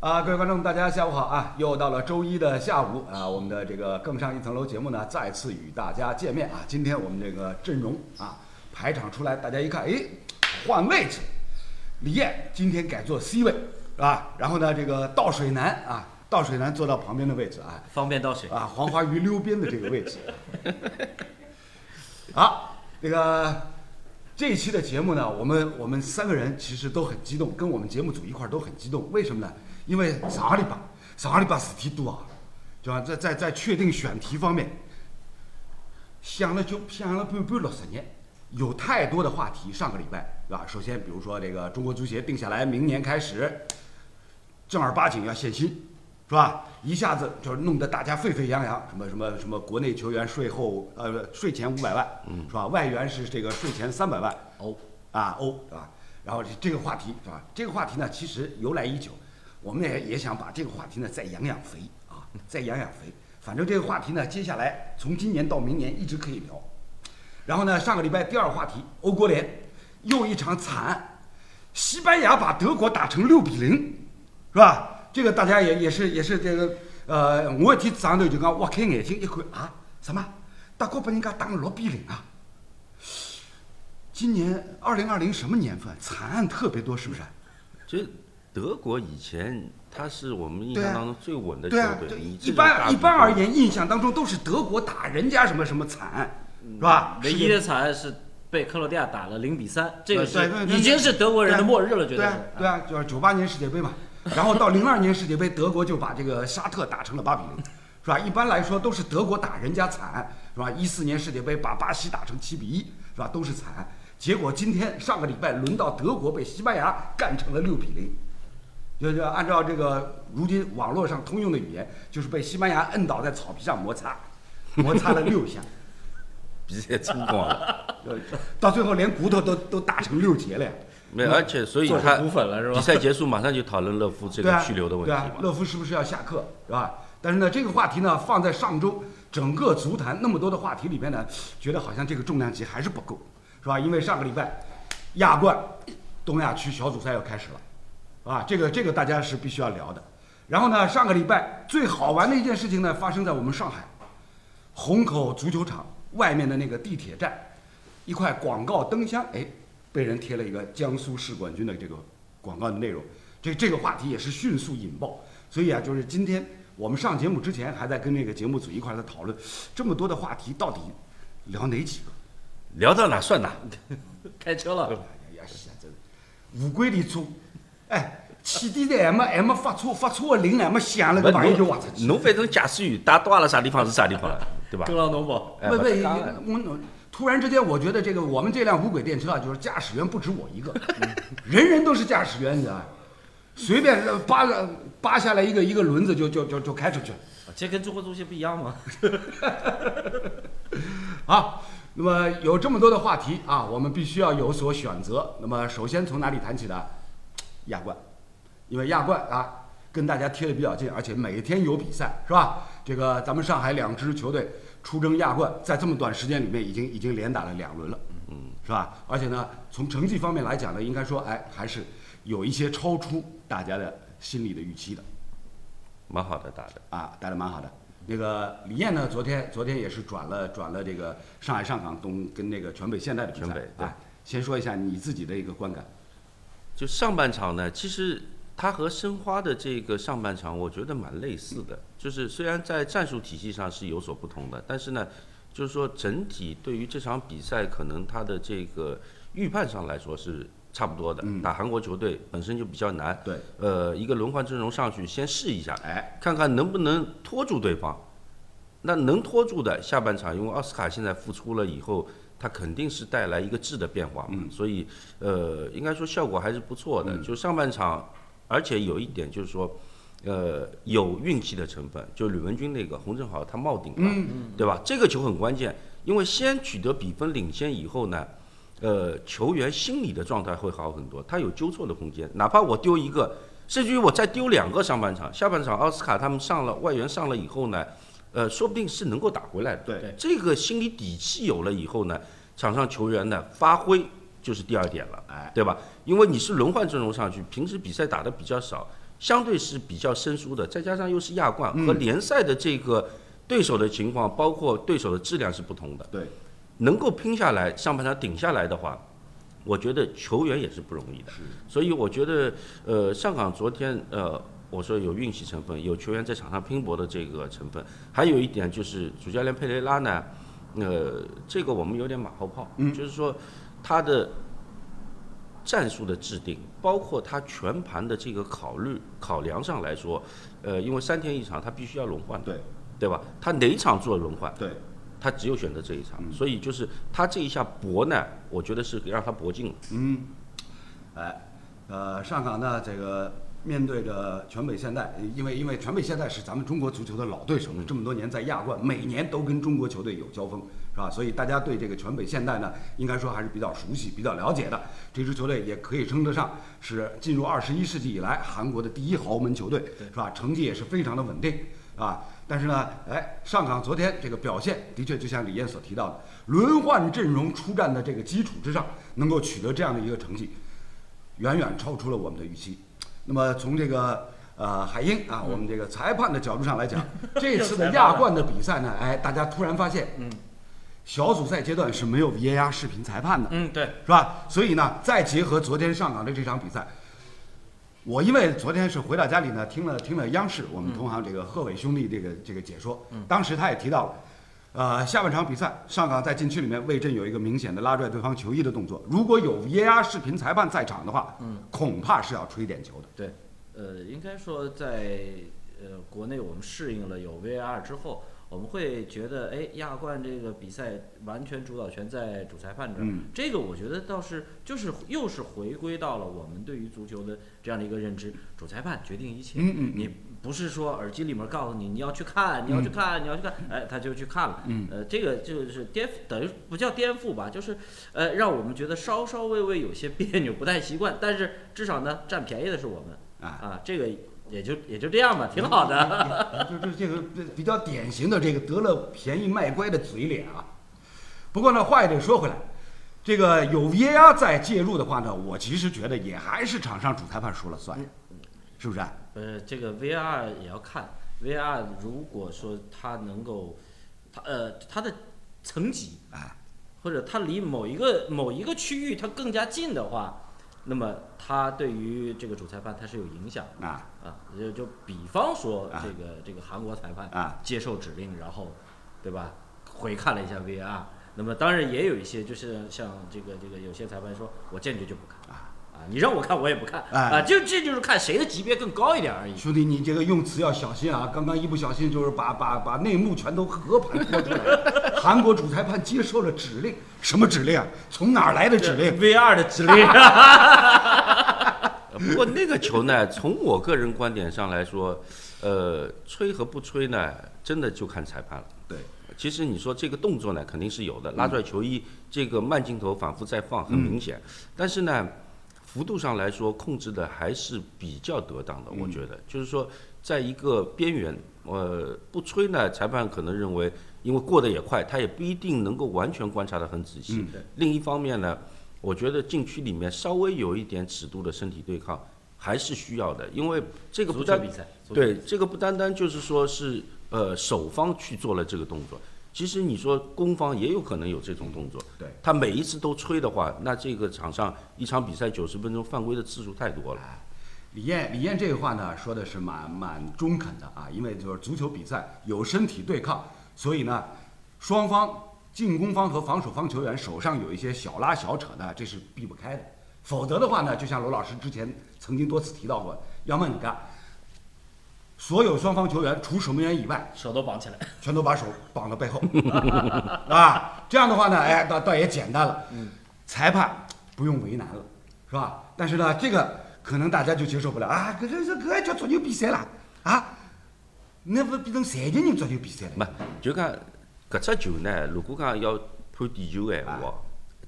啊，各位观众，大家下午好啊！又到了周一的下午啊，我们的这个更上一层楼节目呢，再次与大家见面啊。今天我们这个阵容啊，排场出来，大家一看，哎，换位置，李艳今天改坐 C 位，是吧？然后呢，这个倒水男啊，倒水男坐到旁边的位置啊，方便倒水啊，黄花鱼溜边的这个位置。好，这个这一期的节目呢，我们我们三个人其实都很激动，跟我们节目组一块儿都很激动。为什么呢？因为上个礼拜上个礼拜事体多啊，对吧？在在在确定选题方面，想了就想了半半六十年，有太多的话题。上个礼拜，对吧？首先，比如说这个中国足协定下来，明年开始正儿八经要限薪，是吧？一下子就是弄得大家沸沸扬扬，什么什么什么，国内球员税后呃税前五百万，是吧？外援是这个税前三百万欧啊欧，对吧？然后这个话题是吧？这个话题呢，其实由来已久，我们也也想把这个话题呢再养养肥啊，再养养肥。反正这个话题呢，接下来从今年到明年一直可以聊。然后呢，上个礼拜第二话题，欧国联又一场惨案，西班牙把德国打成六比零，是吧？这个大家也也是也是这个呃，我一天早上头就讲，挖开眼睛一看啊，什么德国把人家打六比零啊！今年二零二零什么年份？惨案特别多，是不是？这德国以前他是我们印象当中最稳的球对啊，队，对你一般一般而，言，印象当中都是德国打人家什么什么惨，是吧？唯一的惨是被克罗地亚打了零比三，这个是对对对已经是德国人的末日了，绝对啊是。对啊，就是九八年世界杯嘛，然后到零二年世界杯，德国就把这个沙特打成了八比零，是吧？一般来说都是德国打人家惨，是吧？一四年世界杯把巴西打成七比一，是吧？都是惨。结果今天上个礼拜轮到德国被西班牙干成了六比零，就是按照这个如今网络上通用的语言，就是被西班牙摁倒在草皮上摩擦，摩擦了六下，比赛撑光了。呃到最后连骨头都都打成六节了呀。没有，而且所以他比赛结束马上就讨论勒夫这对啊，个去留的问题对啊，嘛。勒夫是不是要下课，是吧？但是呢，这个话题呢，放在上周整个足坛那么多的话题里面呢，觉得好像这个重量级还是不够，是吧？因为上个礼拜亚冠东亚区小组赛要开始了，啊，这个这个大家是必须要聊的。然后呢，上个礼拜最好玩的一件事情呢，发生在我们上海虹口足球场外面的那个地铁站，一块广告灯箱，哎，被人贴了一个江苏市冠军的这个广告的内容。这这个话题也是迅速引爆，所以啊，就是今天我们上节目之前还在跟那个节目组一块在讨论，这么多的话题到底聊哪几个？聊到哪算哪。开车了，哎呀，是啊，真的乌龟的车，哎，起底的还没还没发车，发车的铃还没响了，个朋友就挖出去。侬反正驾驶员打到阿拉啥地方是啥地方了，对吧？跟浪农宝，哎不不，不我我突然之间，我觉得这个我们这辆无轨电车啊，就是驾驶员不止我一个，人人都是驾驶员，你知道吧？随便扒了扒下来一个一个轮子就就就就开出去了。这跟中国足协不一样吗？好，那么有这么多的话题啊，我们必须要有所选择。那么首先从哪里谈起呢？亚冠，因为亚冠啊跟大家贴的比较近，而且每天有比赛，是吧？这个咱们上海两支球队出征亚冠，在这么短时间里面已经已经连打了两轮了，嗯，是吧？而且呢，从成绩方面来讲呢，应该说，哎，还是有一些超出大家的心理的预期的。蛮好的打的。啊，打得蛮好的。那个李艳呢，昨天昨天也是转了转了这个上海上港东跟那个全北现代的比赛全北对啊。先说一下你自己的一个观感。就上半场呢，其实它和申花的这个上半场，我觉得蛮类似的。就是虽然在战术体系上是有所不同的，但是呢，就是说整体对于这场比赛，可能它的这个预判上来说是差不多的。打韩国球队本身就比较难，对，呃，一个轮换阵容上去先试一下，哎，看看能不能拖住对方。那能拖住的，下半场因为奥斯卡现在复出了以后，他肯定是带来一个质的变化嘛，所以呃，应该说效果还是不错的。就上半场，而且有一点就是说，呃，有运气的成分，就吕文君那个洪正豪他冒顶了，对吧？这个球很关键，因为先取得比分领先以后呢，呃，球员心理的状态会好很多，他有纠错的空间，哪怕我丢一个，甚至于我再丢两个上半场，下半场奥斯卡他们上了外援上了以后呢，呃，说不定是能够打回来的。对这个心理底气有了以后呢，场上球员呢发挥就是第二点了，哎，对吧？因为你是轮换阵容上去，平时比赛打的比较少，相对是比较生疏的，再加上又是亚冠嗯和联赛的这个对手的情况，包括对手的质量是不同的。对，能够拼下来，上半场顶下来的话，我觉得球员也是不容易的。所以我觉得，呃，上港昨天，呃，我说有运气成分，有球员在场上拼搏的这个成分，还有一点就是主教练佩雷拉呢，呃，这个我们有点马后炮，嗯就是说他的战术的制定，包括他全盘的这个考虑考量上来说，呃，因为三天一场，他必须要轮换，对对吧？他哪一场做轮换？对，他只有选择这一场，所以就是他这一下搏呢，我觉得是让他搏进了。嗯哎，呃，上港呢，这个面对着全北现代，因为因为全北现代是咱们中国足球的老对手，这么多年在亚冠，每年都跟中国球队有交锋，是吧？所以大家对这个全北现代呢，应该说还是比较熟悉、比较了解的。这支球队也可以称得上是进入二十一世纪以来韩国的第一豪门球队，是吧？成绩也是非常的稳定，啊。但是呢，哎，上港昨天这个表现的确就像李艳所提到的，轮换阵容出战的这个基础之上，能够取得这样的一个成绩，远远超出了我们的预期。那么从这个呃海鹰啊，我们这个裁判的角度上来讲，这次的亚冠的比赛呢，哎，大家突然发现，嗯，小组赛阶段是没有 VAR 视频裁判的，嗯，对，是吧？所以呢，再结合昨天上港的这场比赛，我因为昨天是回到家里呢，听了听了央视我们同行这个贺炜兄弟这个这个解说，当时他也提到了。呃，下半场比赛，上港在禁区里面魏震有一个明显的拉拽对方球衣的动作。如果有 VAR 视频裁判在场的话，嗯，恐怕是要吹点球的。对，呃，应该说在呃国内我们适应了有 VAR 之后，我们会觉得，哎，亚冠这个比赛完全主导权在主裁判这儿。嗯这个我觉得倒是就是又是回归到了我们对于足球的这样的一个认知，主裁判决定一切。嗯嗯嗯你不是说耳机里面告诉你你要去看，你要去看，你要去看，哎，他就去看了。嗯呃，这个就是颠覆，等于不叫颠覆吧，就是呃，让我们觉得稍稍微微有些别扭，不太习惯。但是至少呢，占便宜的是我们啊啊，这个也就也就这样吧，挺好的。就就这个比较典型的这个得了便宜卖乖的嘴脸啊。不过呢，话也得说回来，这个有 VAR 在介入的话呢，我其实觉得也还是场上主裁判说了算，是不是？呃，这个 VR 也要看，VR 如果说它能够，它呃它的层级啊，或者它离某一个某一个区域它更加近的话，那么他对于这个主裁判他是有影响的啊。啊。就就比方说啊。这个这个韩国裁判啊。接受指令，然后对吧？回看了一下 VR，那么当然也有一些就是像这个这个有些裁判说我坚决就不看。啊啊，你让我看我也不看哎啊，就这就是看谁的级别更高一点而已。兄弟，你这个用词要小心啊！刚刚一不小心就是把把把内幕全都和盘托出来了。韩国主裁判接受了指令，什么指令啊？从哪儿来的指令？V 二的指令，呃 不过那个球呢，从我个人观点上来说，呃，吹和不吹呢，真的就看裁判了。对，其实你说这个动作呢，肯定是有的，拉拽球衣，这个慢镜头反复在放，很明显。但是呢，幅度上来说，控制的还是比较得当的，我觉得。就是说，在一个边缘，呃，不吹呢，裁判可能认为，因为过得也快，他也不一定能够完全观察得很仔细。另一方面呢，我觉得禁区里面稍微有一点尺度的身体对抗还是需要的，因为这个不单对，这个不单单就是说是呃守方去做了这个动作，其实你说攻方也有可能有这种动作。对，他每一次都吹的话，那这个场上一场比赛九十分钟犯规的次数太多了。李艳，李艳这个话呢说的是蛮蛮中肯的啊，因为就是足球比赛有身体对抗，所以呢，双方进攻方和防守方球员手上有一些小拉小扯的，这是避不开的。否则的话呢，就像罗老师之前曾经多次提到过，要么你看，所有双方球员除守门员以外，手都绑起来。全都把手绑到背后，啊，这样的话呢，哎，倒倒也简单了，裁判不用为难了，是吧？但是呢，这个可能大家就接受不了啊，搿这这搿还叫足球比赛啦？啊，那不变成残疾人足球比赛了？没，就讲搿只球呢，如果讲要判点球的闲话，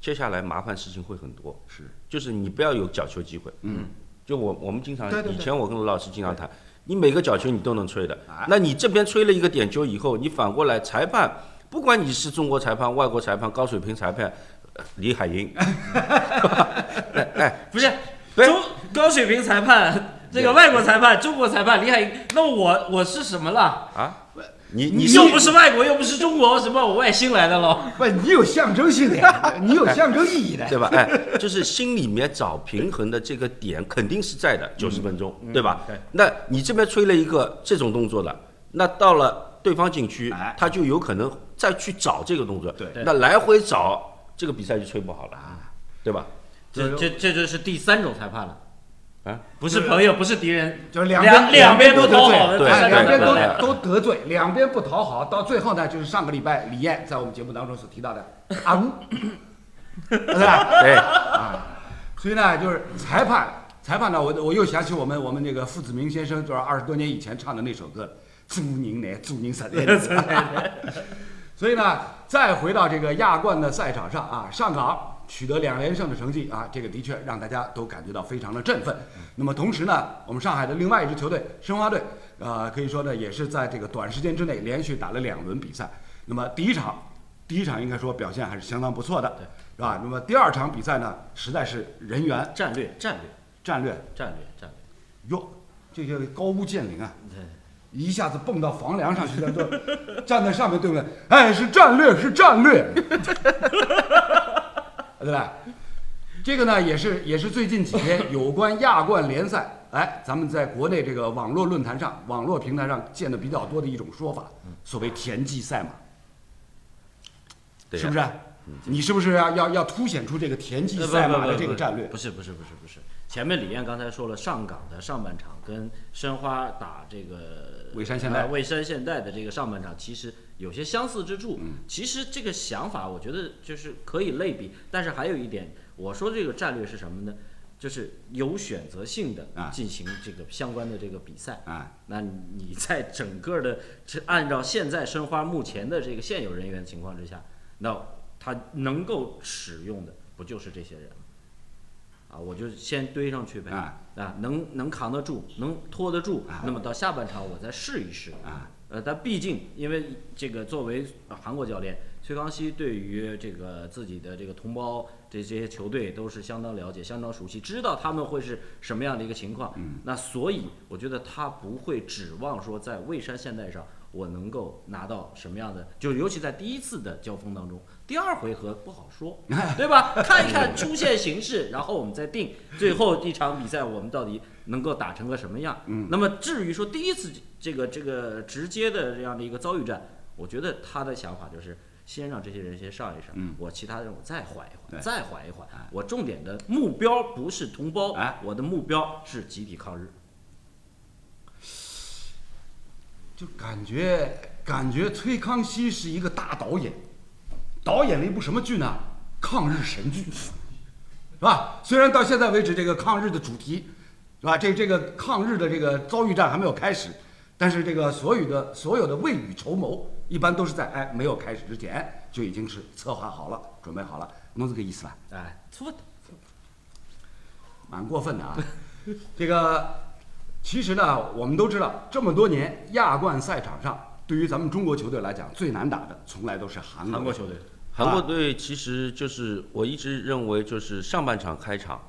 接下来麻烦事情会很多。是，就是你不要有角球机会。嗯，就我我们经常对对对以前我跟罗老师经常谈，你每个角球你都能吹的。哎，那你这边吹了一个点球以后，你反过来裁判，不管你是中国裁判、外国裁判、高水平裁判，呃李海英，哎哎，不是，中高水平裁判这个外国裁判、中国裁判李海英，那我我是什么了？啊，你你你又不是外国，又不是中国，什么我外星来的喽？不，你有象征性的呀，你有象征意义的。对吧？哎，就是心里面找平衡的这个点肯定是在的，九十分钟，对吧？对那你这边吹了一个这种动作的，那到了对方禁区哎，他就有可能再去找这个动作，对那来回找这个比赛就吹不好了，对吧？这这这就是第三种裁判了，啊，不是朋友，不是敌人，就是两边两边都得罪。两边都都得罪，两边不讨好，到最后呢，就是上个礼拜李艳在我们节目当中所提到的 阿呜，对吧？对。啊，所以呢，就是裁判，裁判呢，我我又想起我们我们那个傅子明先生，就是二十多年以前唱的那首歌《祝您来，祝您生日》。所以呢，再回到这个亚冠的赛场上啊，上港取得两连胜的成绩啊，这个的确让大家都感觉到非常的振奋。那么同时呢，我们上海的另外一支球队申花队，呃，可以说呢，也是在这个短时间之内连续打了两轮比赛。那么第一场，第一场应该说表现还是相当不错的，对是吧？那么第二场比赛呢，实在是人员战略战略战略战略战略，哟，这个高屋建瓴啊，对。一下子蹦到房梁上去了，就站在上面，对不对？哎，是战略，是战略，对吧？这个呢，也是也是最近几天 有关亚冠联赛，哎，咱们在国内这个网络论坛上、网络平台上见的比较多的一种说法，所谓田忌赛马，是不是？你是不是要要要凸显出这个田忌赛马的不不不这个战略？不是不是不是不是，前面李艳刚才说了，上港的上半场跟申花打这个蔚山现代呃蔚山现代的这个上半场，其实有些相似之处。嗯其实这个想法，我觉得就是可以类比，但是还有一点，我说这个战略是什么呢？就是有选择性的啊进行这个相关的这个比赛。啊，那你在整个的这按照现在申花目前的这个现有人员情况之下，那他能够使用的不就是这些人吗？啊，我就先堆上去呗，啊啊，能能扛得住，能拖得住啊，那么到下半场我再试一试，啊，呃，但毕竟因为这个作为呃韩国教练崔康熙对于这个自己的这个同胞这些球队都是相当了解、相当熟悉，知道他们会是什么样的一个情况。嗯那所以我觉得他不会指望说在蔚山现代上我能够拿到什么样的，就尤其在第一次的交锋当中，第二回合不好说，对吧？看一看出现形势，然后我们再定最后一场比赛我们到底能够打成个什么样。嗯那么至于说第一次这个这个直接的这样的一个遭遇战，我觉得他的想法就是先让这些人先上一上，嗯我其他人我再缓一缓，再缓一缓。我重点的目标不是同胞，哎我的目标是集体抗日。就感觉感觉崔康熙是一个大导演，导演了一部什么剧呢？抗日神剧，是吧？虽然到现在为止，这个抗日的主题，是吧？这这个抗日的这个遭遇战还没有开始，但是这个所有的所有的未雨绸缪，一般都是在哎没有开始之前就已经是策划好了，准备好了，弄这个意思吧？哎，错的，蛮过分的啊。这个其实呢，我们都知道，这么多年亚冠赛场上，对于咱们中国球队来讲，最难打的从来都是韩国韩国球队，韩国队其实就是我一直认为就是上半场开场，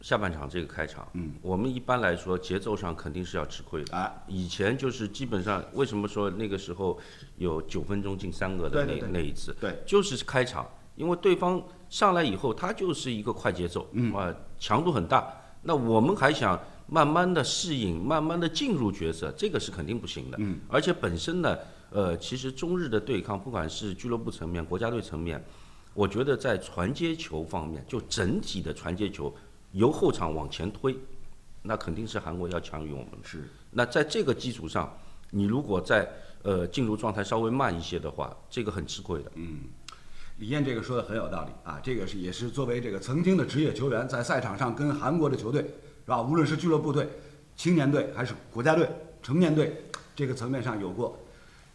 下半场这个开场，嗯，我们一般来说节奏上肯定是要吃亏的。啊，以前就是基本上，为什么说那个时候有九分钟进三个的那那一次，对，就是开场，因为对方上来以后，他就是一个快节奏，嗯啊，强度很大。那我们还想慢慢的适应，慢慢的进入角色，这个是肯定不行的。嗯，而且本身呢，呃，其实中日的对抗，不管是俱乐部层面、国家队层面，我觉得在传接球方面，就整体的传接球由后场往前推，那肯定是韩国要强于我们。是那在这个基础上，你如果在呃进入状态稍微慢一些的话，这个很吃亏的。嗯李艳这个说的很有道理啊，这个是也是作为这个曾经的职业球员，在赛场上跟韩国的球队是吧，无论是俱乐部队、青年队还是国家队、成年队这个层面上有过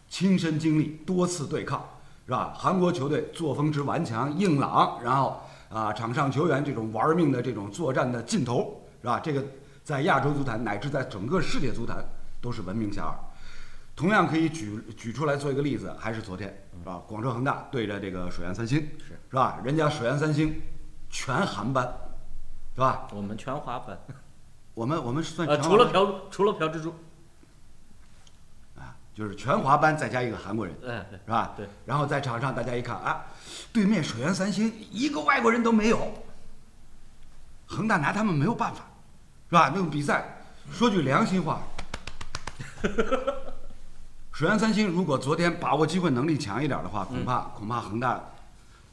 亲身经历，多次对抗是吧？韩国球队作风之顽强硬朗，然后啊场上球员这种玩命的这种作战的劲头是吧？这个在亚洲足坛乃至在整个世界足坛都是闻名遐迩。同样可以举举出来做一个例子，还是昨天是吧？广州恒大对着这个水岸三星是是吧？人家水岸三星全韩班是吧？我们全华班，我们我们算除了朴除了朴智珠，啊，就是全华班再加一个韩国人，哎，对是吧？对。然后在场上大家一看啊，对面水原三星一个外国人都没有，恒大拿他们没有办法，是吧？那种比赛，说句良心话，水原三星如果昨天把握机会能力强一点的话，恐怕、恐怕恒大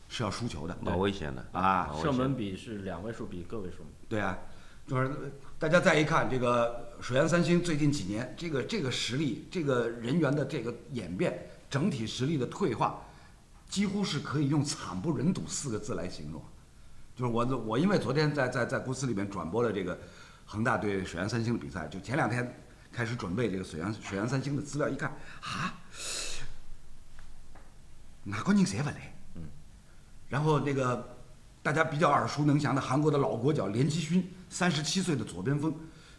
是要输球的蛮危险的啊射门比是两位数比个位数。对啊，就是大家再一看这个水原三星最近几年这个这个实力，这个人员的这个演变，整体实力的退化，几乎是可以用惨不忍睹四个字来形容。就是我我因为昨天在在在公司里面转播了这个恒大对水原三星的比赛，就前两天开始准备这个水原水原三星的资料，一看啊，哪个人谁不来？然后那个大家比较耳熟能详的韩国的老国脚连基勋，三十七岁的左边锋，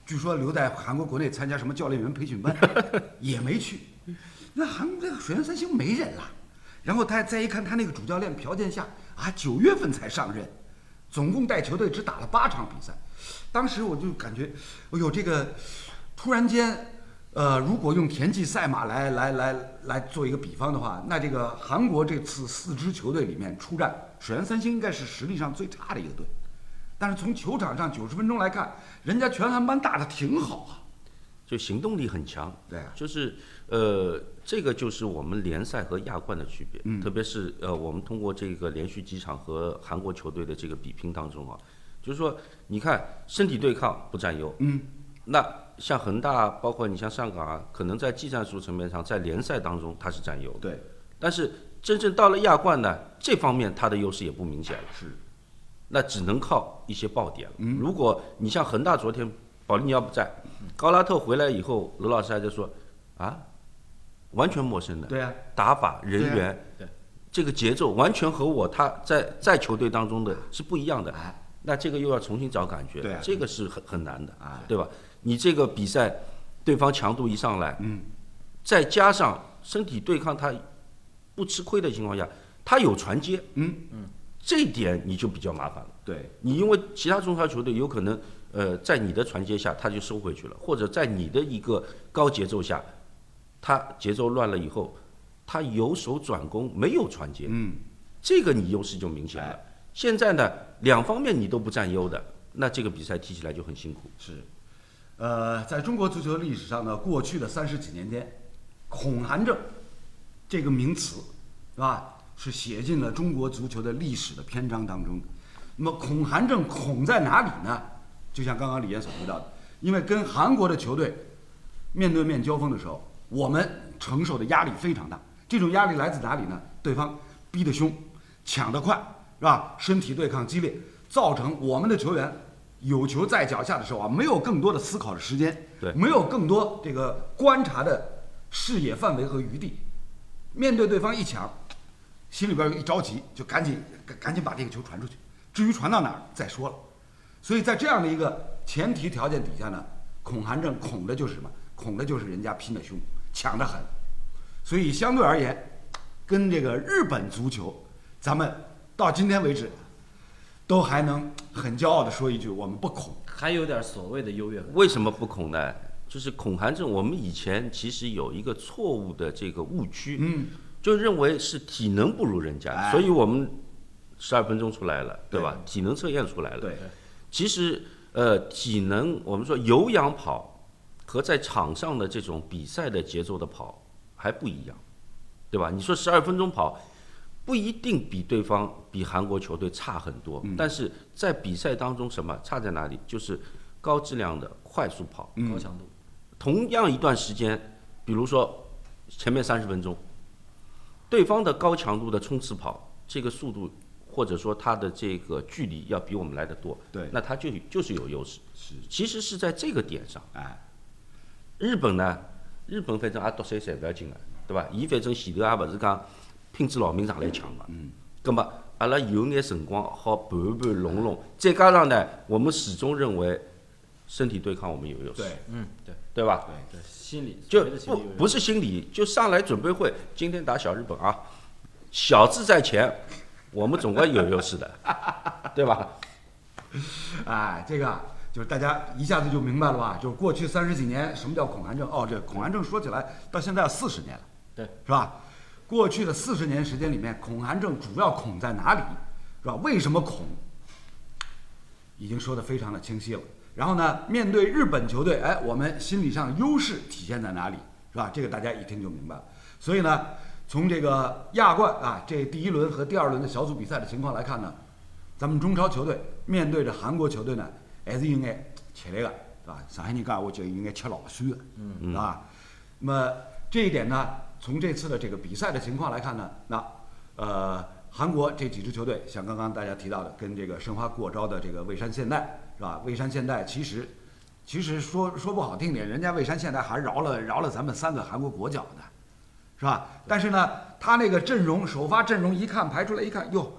据说留在韩国国内参加什么教练员培训班，也没去。那韩国那个水原三星没人了。然后他再一看他那个主教练朴建夏啊，九月份才上任，总共带球队只打了八场比赛。当时我就感觉，哎呦，这个突然间，呃，如果用田忌赛马来来来来做一个比方的话，那这个韩国这次四支球队里面出战，水原三星应该是实力上最差的一个队。但是从球场上九十分钟来看，人家全韩班打得挺好啊。就行动力很强。对啊就是呃，这个就是我们联赛和亚冠的区别。嗯特别是呃，我们通过这个连续几场和韩国球队的这个比拼当中啊，就是说，你看身体对抗不占优，嗯，那像恒大，包括你像上港啊，可能在技战术层面上，在联赛当中它是占优的，对，但是真正到了亚冠呢，这方面它的优势也不明显了。是，那只能靠一些爆点了。嗯如果你像恒大昨天保利尼奥不在，高拉特回来以后，罗老师还在说啊，完全陌生的对啊，打法、人员，对这个节奏完全和我他在在球队当中的是不一样的。哎，那这个又要重新找感觉，对啊。这个是很很难的，啊对吧？你这个比赛，对方强度一上来，嗯，再加上身体对抗他不吃亏的情况下，他有传接，嗯。嗯，这一点你就比较麻烦了。对，你因为其他中超球队有可能，呃，在你的传接下他就收回去了，或者在你的一个高节奏下，他节奏乱了以后，他由守转攻没有传接，嗯，这个你优势就明显了。现在呢，两方面你都不占优的，那这个比赛踢起来就很辛苦。是，呃，在中国足球历史上呢，过去的三十几年间，恐韩症这个名词，是吧？是写进了中国足球的历史的篇章当中。那么恐韩症恐在哪里呢？就像刚刚李岩所提到的，因为跟韩国的球队面对面交锋的时候，我们承受的压力非常大。这种压力来自哪里呢？对方逼得凶，抢得快，是吧？身体对抗激烈，造成我们的球员有球在脚下的时候啊，没有更多的思考的时间，对没有更多这个观察的视野范围和余地。面对对方一抢，心里边一着急，就赶紧赶赶紧把这个球传出去。至于传到哪儿再说了。所以在这样的一个前提条件底下呢，恐韩症恐的就是什么？恐的就是人家拼的凶，抢的狠。所以相对而言，跟这个日本足球，咱们到今天为止，都还能很骄傲地说一句：我们不恐。还有点所谓的优越感。为什么不恐呢？就是恐韩症，我们以前其实有一个错误的这个误区，嗯，就认为是体能不如人家，哎所以我们十二分钟出来了，对吧？对体能测验出来了。对，其实呃，体能我们说有氧跑和在场上的这种比赛的节奏的跑还不一样，对吧？你说十二分钟跑不一定比对方比韩国球队差很多，但是在比赛当中什么差在哪里？就是高质量的快速跑，嗯高强度，同样一段时间，比如说前面三十分钟，对方的高强度的冲刺跑，这个速度或者说他的这个距离要比我们来的多，对那他就就是有优势。是，其实是在这个点上，哎，日本呢，日本反正也独三三不要紧的，对吧？伊反正前头也勿是讲拼子老命上来抢嘛，嗯，葛么阿拉有眼辰光好盘盘拢拢，再加上呢，我们始终认为身体对抗我们有优势，对，嗯，对对吧？对对，心理就不不是心理，就上来准备会，今天打小日本啊，小字在前，我们总归有优势的，对吧？哎，这个就是大家一下子就明白了吧？就是过去三十几年，什么叫恐韩症？哦，这恐韩症说起来到现在四十年了，对，是吧？过去的四十年时间里面，恐韩症主要恐在哪里，是吧？为什么恐？已经说的非常的清晰了。然后呢，面对日本球队，哎，我们心理上优势体现在哪里，是吧？这个大家一听就明白了。所以呢，从这个亚冠啊，这第一轮和第二轮的小组比赛的情况来看呢，咱们中超球队面对着韩国球队呢，还是应该吃力的，是吧？上海人讲，我就应该吃老酸的，嗯，是吧？那么这一点呢，从这次的这个比赛的情况来看呢，那呃，韩国这几支球队，像刚刚大家提到的，跟这个申花过招的这个蔚山现代，是吧？蔚山现代其实，其实说说不好听点，人家蔚山现代还饶了饶了咱们三个韩国国脚呢，是吧？但是呢，他那个阵容首发阵容一看排出来一看，哟，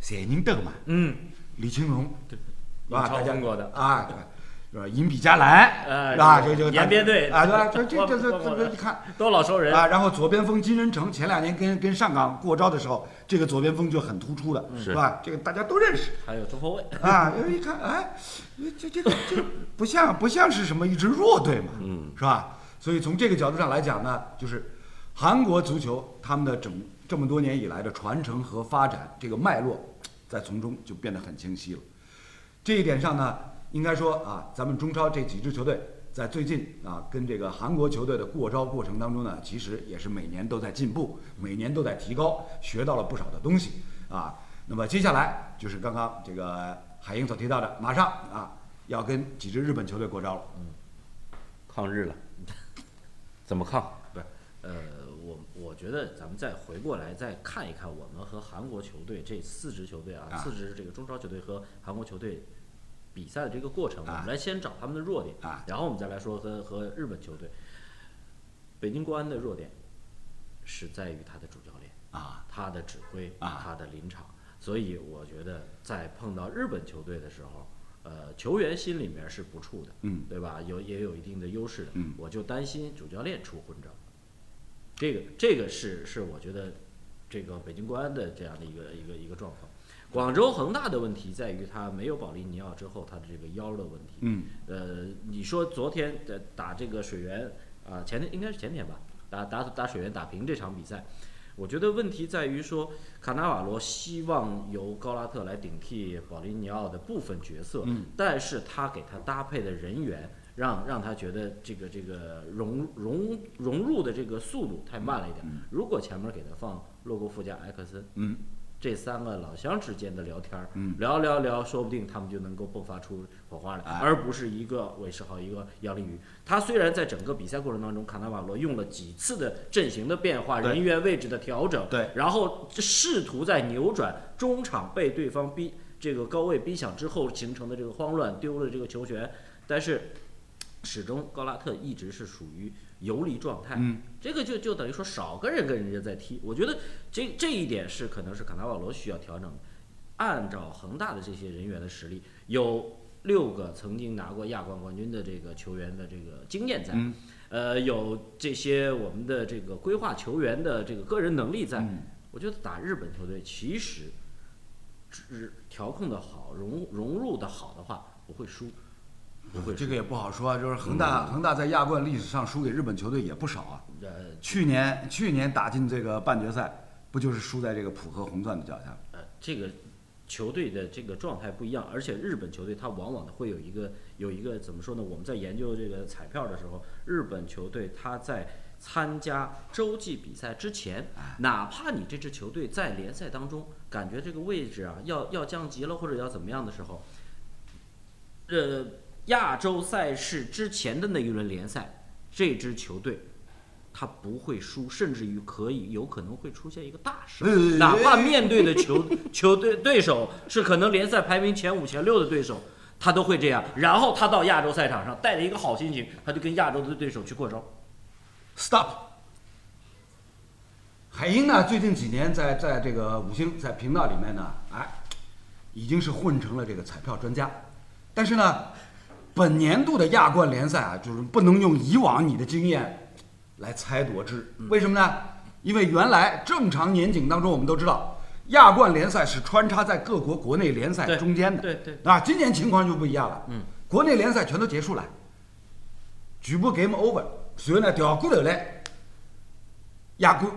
谁宁邓嘛，嗯，李青龙，对，是吧？英超大家啊，对。是吧？尹比加兰，哎是吧？这就延边队啊，对吧？这这这这这这一看，都老熟人啊，然后左边锋金仁成前两年跟跟上港过招的时候，这个左边锋就很突出的，是是吧？这个大家都认识还有中后卫，啊，因为一看，哎，这这个这不像不像是什么一支弱队嘛，嗯，是吧？所以从这个角度上来讲呢，就是韩国足球他们的整这么多年以来的传承和发展这个脉络，在从中就变得很清晰了。这一点上呢，应该说啊，咱们中超这几支球队在最近啊，跟这个韩国球队的过招过程当中呢，其实也是每年都在进步，每年都在提高，学到了不少的东西啊。那么接下来就是刚刚这个海英所提到的，马上啊要跟几支日本球队过招了。嗯抗日了，怎么抗？不是，呃，我我觉得咱们再回过来再看一看我们和韩国球队这四支球队啊，啊四支这个中超球队和韩国球队比赛的这个过程，啊我们来先找他们的弱点，啊然后我们再来说和和日本球队。北京国安的弱点是在于他的主教练。啊，他的指挥，啊他的临场，所以我觉得在碰到日本球队的时候，呃，球员心里面是不怵的，嗯对吧？有也有一定的优势的，嗯我就担心主教练出混账，这个这个是是我觉得这个北京国安的这样的一个一个一个状况。广州恒大的问题在于他没有保利尼奥之后，他的这个腰的问题。嗯呃，你说昨天的打这个水源啊、前天应该是前天吧，打打打水源打平这场比赛，我觉得问题在于说卡纳瓦罗希望由高拉特来顶替保利尼奥的部分角色，嗯但是他给他搭配的人员。让让他觉得这个这个融融融入的这个速度太慢了一点。如果前面给他放洛国富加埃克森，嗯这三个老乡之间的聊天儿，嗯。聊聊聊，说不定他们就能够迸发出火花来，哎。而不是一个韦世豪，一个杨立瑜。他虽然在整个比赛过程当中，卡纳瓦罗用了几次的阵型的变化、人员位置的调整，对。然后试图在扭转中场被对方逼这个高位逼抢之后形成的这个慌乱，丢了这个球权，但是始终高拉特一直是属于游离状态，嗯。这个就就等于说少个人跟人家在踢，我觉得这这一点是可能是卡纳瓦罗需要调整的。按照恒大的这些人员的实力，有六个曾经拿过亚冠冠军的这个球员的这个经验在，嗯。呃，有这些我们的这个规划球员的这个个人能力在，嗯。我觉得打日本球队其实只调控的好，融融入的好的话，不会输，不会。这个也不好说啊，就是恒大恒大在亚冠历史上输给日本球队也不少啊。呃，去年去年打进这个半决赛，不就是输在这个浦和红钻的脚下？呃，这个球队的这个状态不一样，而且日本球队它往往的会有一个有一个怎么说呢？我们在研究这个彩票的时候，日本球队它在参加洲际比赛之前，哪怕你这支球队在联赛当中感觉这个位置啊要要降级了或者要怎么样的时候，呃，亚洲赛事之前的那一轮联赛，这支球队。他不会输，甚至于可以有可能会出现一个大胜，哪怕面对的球球队对手是可能联赛排名前五前六的对手，他都会这样。然后他到亚洲赛场上带着一个好心情，他就跟亚洲的对手去过招。Stop。海英呢，最近几年在在这个五星在频道里面呢，哎，已经是混成了这个彩票专家。但是呢，本年度的亚冠联赛啊，就是不能用以往你的经验来猜夺之。为什么呢？因为原来正常年景当中，我们都知道，亚冠联赛是穿插在各国国内联赛中间的。对对，啊，今年情况就不一样了。嗯，国内联赛全都结束了，局部 game over，随后呢调过头来，亚冠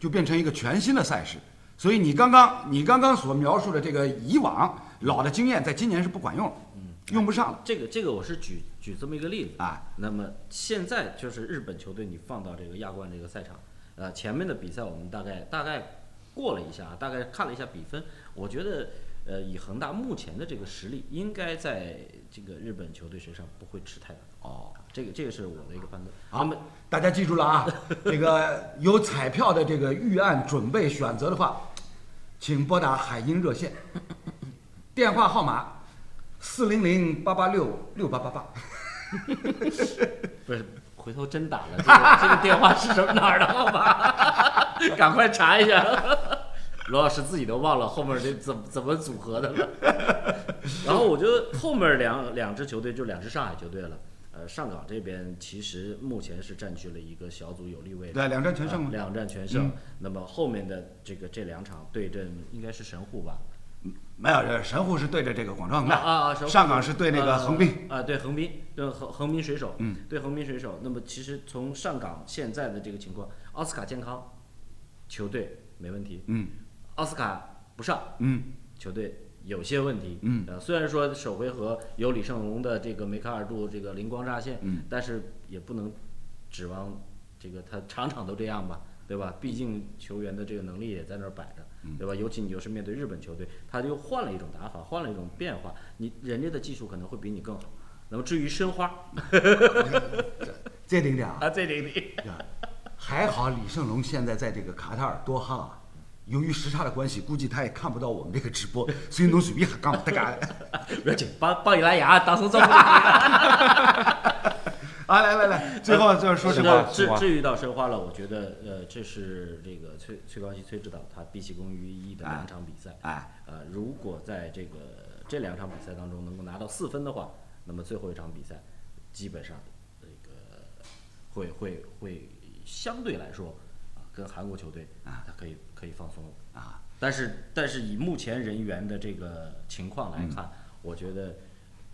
就变成一个全新的赛事。所以你刚刚你刚刚所描述的这个以往老的经验，在今年是不管用了，用不上了这个这个我是举举这么一个例子。啊。那么现在就是日本球队，你放到这个亚冠这个赛场，呃，前面的比赛我们大概大概过了一下，大概看了一下比分，我觉得，呃，以恒大目前的这个实力，应该在这个日本球队身上不会吃太大的哦，这个这个是我的一个判断。好那么大家记住了啊，这个有彩票的这个预案准备选择的话，请拨打海鹰热线，电话号码四零零八八六六八八八。不是，回头真打了，这个 这个电话是什么哪儿的号码？赶快查一下。罗老师自己都忘了后面这怎么怎么组合的了。然后我觉得后面两两支球队就两支上海球队了。呃，上港这边其实目前是占据了一个小组有利位置，对，两战全胜嘛。呃两战全胜。嗯那么后面的这个这两场对阵应该是神户吧？没有，这神户是对着这个广州恒大，啊啊！上港是对那个横滨。啊，对横滨，对横横滨水手，嗯，对横滨水手。那么其实从上港现在的这个情况，奥斯卡健康，球队没问题；嗯奥斯卡不上，嗯球队有些问题。嗯呃，虽然说首回合有李胜龙的这个梅开二度，这个灵光乍现，嗯，但是也不能指望这个他场场都这样吧，对吧？毕竟球员的这个能力也在那儿摆着，嗯对吧？尤其你又是面对日本球队，他又换了一种打法，换了一种变化，你人家的技术可能会比你更好。那么至于申花 这顶点啊，啊，这里你还好李胜龙现在在这个卡塔尔多哈啊，由于时差的关系，估计他也看不到我们这个直播，所以侬随便瞎讲得噶。不要紧，帮帮你拉牙，打声招呼。啊，来来来，最后就是说是什么？的，至至于到申花了，我觉得呃，这是这个崔崔光熙崔指导他毕其功于一的两场比赛。哎，呃，如果在这个这两场比赛当中能够拿到四分的话，那么最后一场比赛基本上这个会会会相对来说啊，跟韩国球队啊，他可以可以放松了啊。但是但是以目前人员的这个情况来看，我觉得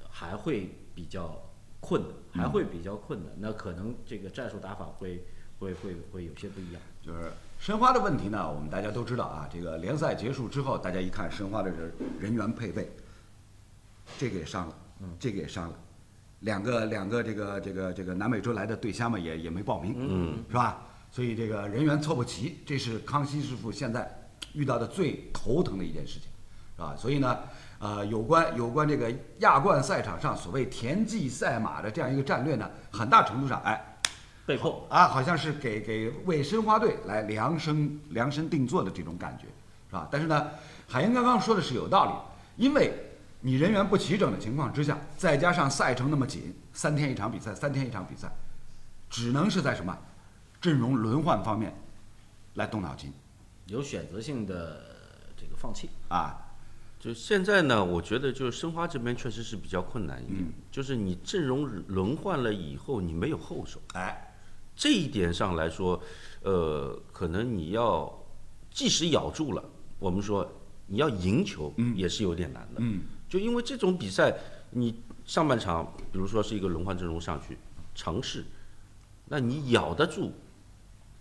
还会比较困难，还会比较困难。那可能这个战术打法会会会会有些不一样。就是申花的问题呢，我们大家都知道啊。这个联赛结束之后，大家一看申花的人人员配备，这个也伤了，这个也伤了，两个两个这个这个这个南美洲来的对虾嘛也也没报名，嗯，是吧？所以这个人员凑不齐，这是康熙师傅现在遇到的最头疼的一件事情，是吧？所以呢，呃，有关有关这个亚冠赛场上所谓田忌赛马的这样一个战略呢，很大程度上，哎，被迫啊，好像是给给为申花队来量身量身定做的这种感觉，是吧？但是呢，海英刚刚说的是有道理，因为你人员不齐整的情况之下，再加上赛程那么紧，三天一场比赛，三天一场比赛，只能是在什么阵容轮换方面来动脑筋有选择性的这个放弃。啊。就现在呢，我觉得就是申花这边确实是比较困难一点，嗯。就是你阵容轮换了以后，你没有后手，哎，这一点上来说，呃，可能你要即使咬住了，我们说你要赢球也是有点难的，嗯，就因为这种比赛，你上半场比如说是一个轮换阵容上去尝试，那你咬得住，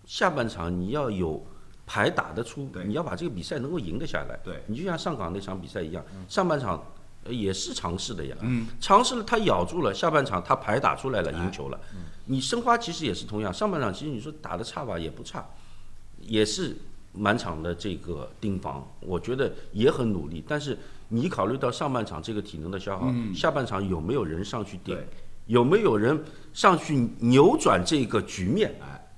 下半场你要有牌打得出，你要把这个比赛能够赢得下来。对你就像上港那场比赛一样，上半场呃也是尝试的呀，嗯，尝试了他咬住了，下半场他牌打出来了，哎赢球了。你申花其实也是同样，上半场其实你说打得差吧，也不差，也是满场的这个盯防，我觉得也很努力。但是你考虑到上半场这个体能的消耗，下半场有没有人上去顶？有没有人上去扭转这个局面？哎，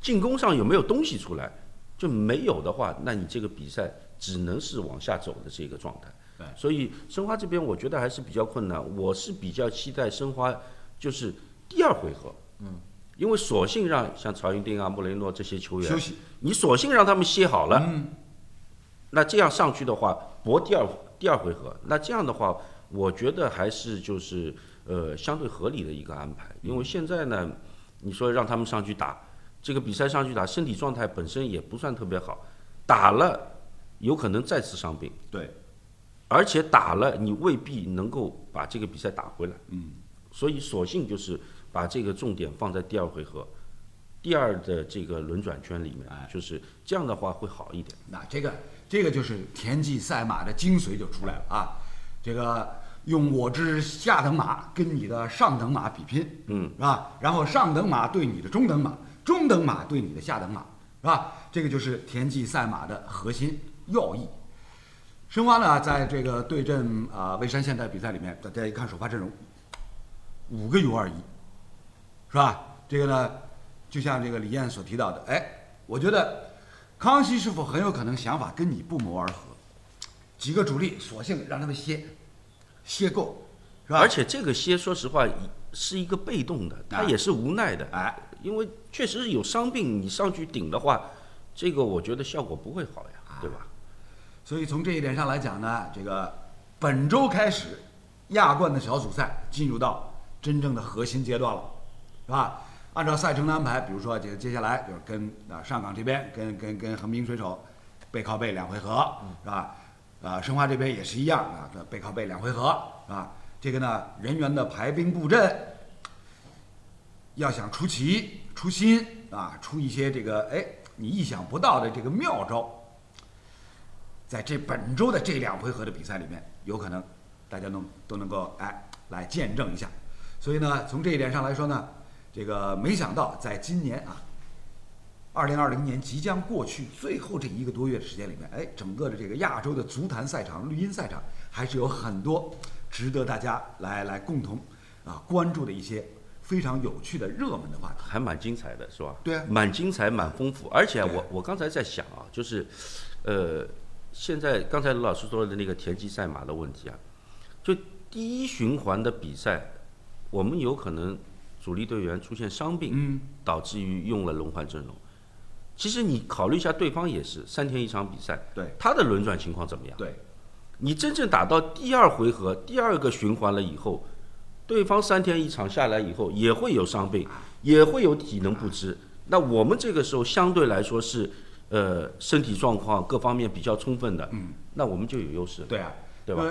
进攻上有没有东西出来？就没有的话，那你这个比赛只能是往下走的这个状态。对所以申花这边我觉得还是比较困难。我是比较期待申花就是第二回合，嗯，因为索性让像曹云丁啊、穆雷诺这些球员，休息，你索性让他们歇好了，那这样上去的话，搏第二第二回合，那这样的话，我觉得还是就是呃相对合理的一个安排。因为现在呢，你说让他们上去打这个比赛上去打，身体状态本身也不算特别好，打了有可能再次伤病。对，而且打了你未必能够把这个比赛打回来。嗯，所以索性就是把这个重点放在第二回合，第二的这个轮转圈里面，就是这样的话会好一点。那这个这个就是田忌赛马的精髓就出来了啊！这个用我之下等马跟你的上等马比拼，嗯，是吧？然后上等马对你的中等马，中等马对你的下等马，是吧？这个就是田忌赛马的核心要义。申花呢，在这个对阵啊蔚山现代比赛里面，大家一看首发阵容，五个 U 二一，是吧？这个呢，就像这个李艳所提到的，哎，我觉得康熙师傅很有可能想法跟你不谋而合，几个主力索性让他们歇，歇够，是吧？而且这个歇，说实话是一个被动的，他也是无奈的，哎，因为确实是有伤病，你上去顶的话，这个我觉得效果不会好呀，对吧？所以从这一点上来讲呢，这个本周开始，亚冠的小组赛进入到真正的核心阶段了，是吧？按照赛程的安排，比如说接接下来就是跟啊上港这边跟跟跟 横滨水手背靠背两回合，是吧？啊，申花这边也是一样啊，背靠背两回合，是吧？这个呢，人员的排兵布阵，要想出奇出新啊，出一些这个哎你意想不到的这个妙招。在这本周的这两回合的比赛里面，有可能大家能都能够哎来见证一下。所以呢，从这一点上来说呢，这个没想到在今年啊，二零二零年即将过去最后这一个多月的时间里面，哎，整个的这个亚洲的足坛赛场、绿茵赛场还是有很多值得大家来来共同啊关注的一些非常有趣的热门的话题，还蛮精彩的，是吧？对啊，蛮精彩，蛮丰富。而且我我刚才在想啊，就是呃。现在刚才卢老师说的那个田忌赛马的问题啊，就第一循环的比赛，我们有可能主力队员出现伤病，嗯，导致于用了轮换阵容。其实你考虑一下，对方也是三天一场比赛，对，他的轮转情况怎么样？对，你真正打到第二回合、第二个循环了以后，对方三天一场下来以后也会有伤病，也会有体能不支。那我们这个时候相对来说是。呃，身体状况各方面比较充分的，嗯，那我们就有优势。对啊，对吧？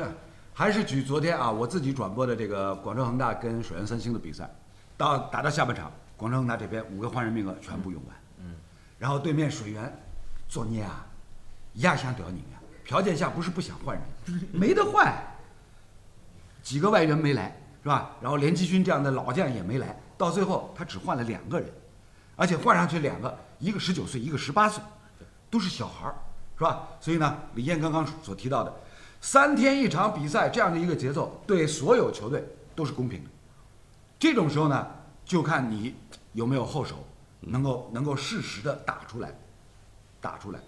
还是举昨天啊，我自己转播的这个广州恒大跟水原三星的比赛，到打到下半场，广州恒大这边五个换人名额全部用完，嗯，然后对面水源作孽啊，一下想屌你啊，条件下不是不想换人，没得换，几个外援没来是吧？然后连继勋这样的老将也没来，到最后他只换了两个人，而且换上去两个，一个十九岁，一个十八岁。都是小孩儿，是吧？所以呢，李艳刚刚所提到的，三天一场比赛这样的一个节奏，对所有球队都是公平的。这种时候呢，就看你有没有后手，能够能够适时的打出来，打出来。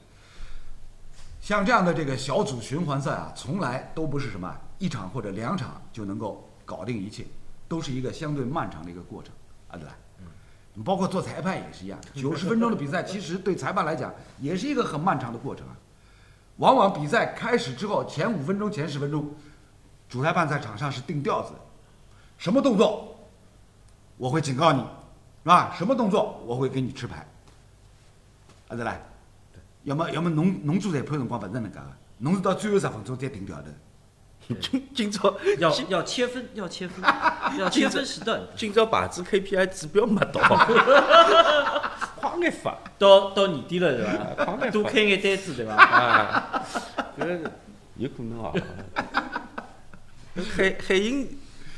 像这样的这个小组循环赛啊，从来都不是什么一场或者两场就能够搞定一切，都是一个相对漫长的一个过程，啊，对吧？包括做裁判也是一样，九十分钟的比赛，其实对裁判来讲也是一个很漫长的过程啊。往往比赛开始之后，前五分钟、前十分钟，主裁判在场上是定调子，什么动作我会警告你，是吧？什么动作我会给你吃牌。啊，再来，要么要么侬侬做裁判辰光不是能干个，侬是到最后十分钟才定调的。今今朝要要切分，要切分，要切分时段。今朝牌子 KPI 指标没 到，快眼发，到到年底了是吧？多开眼单子对吧？啊，搿有可能啊。海海英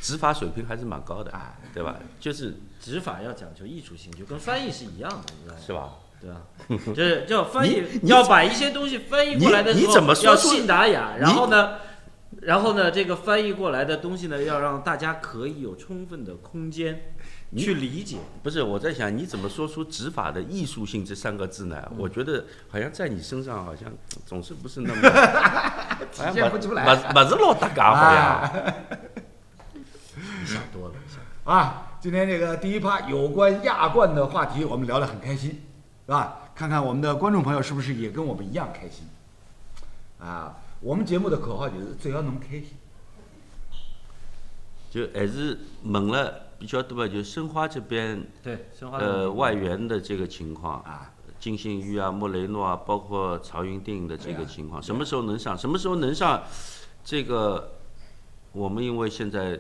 执法水平还是蛮高的，对吧？就是执法要讲究艺术性，就跟翻译是一样的，是吧？对吧？就是要翻译，要把一些东西翻译过来的时候要信达雅，然后呢？然后呢，这个翻译过来的东西呢，要让大家可以有充分的空间去理解。不是我在想，你怎么说出“执法的艺术性”这三个字呢？我觉得好像在你身上好像总是不是那么 体现不出来，不不是老大家伙呀。你 想多了，想啊！今天这个第一趴有关亚冠的话题，我们聊得很开心，是吧？看看我们的观众朋友是不是也跟我们一样开心啊？我们节目的口号就是只要侬开心，就还是问了比较多，就申花这边对申花呃外援的这个情况啊，金信玉啊、莫雷诺啊，包括曹云定的这个情况，什么时候能上？什么时候能上？这个我们因为现在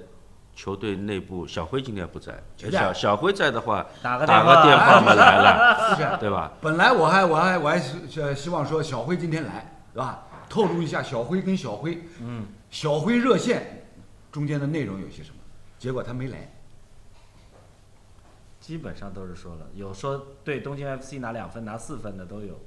球队内部小辉今天不在，小小辉在的话，打个打电话个电话嘛来了，对吧？本来我还我还我还希希望说小辉今天来，是吧？透露一下小辉跟小辉，嗯，小辉热线中间的内容有些什么？结果他没来。基本上都是说了，有说对东京 FC 拿两分、拿四分的都有。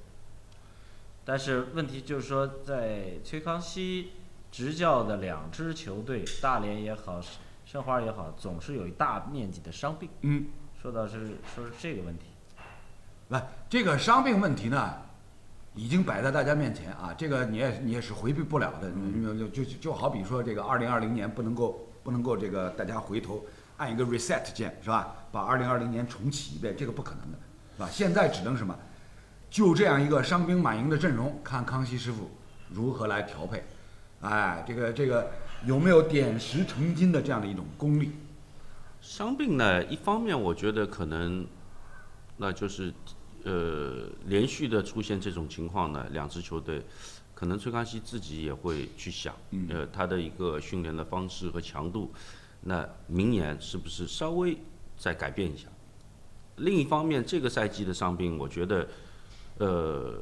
但是问题就是说，在崔康熙执教的两支球队，大连也好，申花也好，总是有一大面积的伤病。嗯，说到是说是这个问题，来，这个伤病问题呢，已经摆在大家面前啊，这个你也你也是回避不了的。你就就就就好比说，这个二零二零年不能够不能够这个大家回头按一个 reset 键是吧？把二零二零年重启一遍，这个不可能的，是吧？现在只能什么？就这样一个伤兵满营的阵容，看康熙师傅如何来调配。哎，这个这个有没有点石成金的这样的一种功力？伤病呢，一方面我觉得可能，那就是呃连续的出现这种情况呢，两支球队可能崔康熙自己也会去想，呃他的一个训练的方式和强度，那明年是不是稍微再改变一下？另一方面，这个赛季的伤病，我觉得呃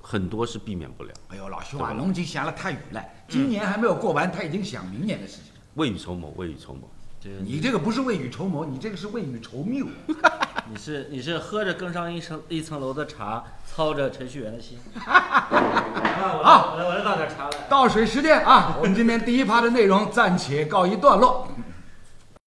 很多是避免不了，哎呦，老兄啊，侬已经想了太远了，今年还没有过完，他已经想明年的事情了。未雨绸缪，未雨绸缪。这个你这个不是未雨绸缪，你这个是未雨绸缪。你是你是喝着更上一层一层楼的茶，操着程序员的心。啊，我来我我来倒点茶来。倒水时间啊，我们今天第一趴的内容暂且告一段落。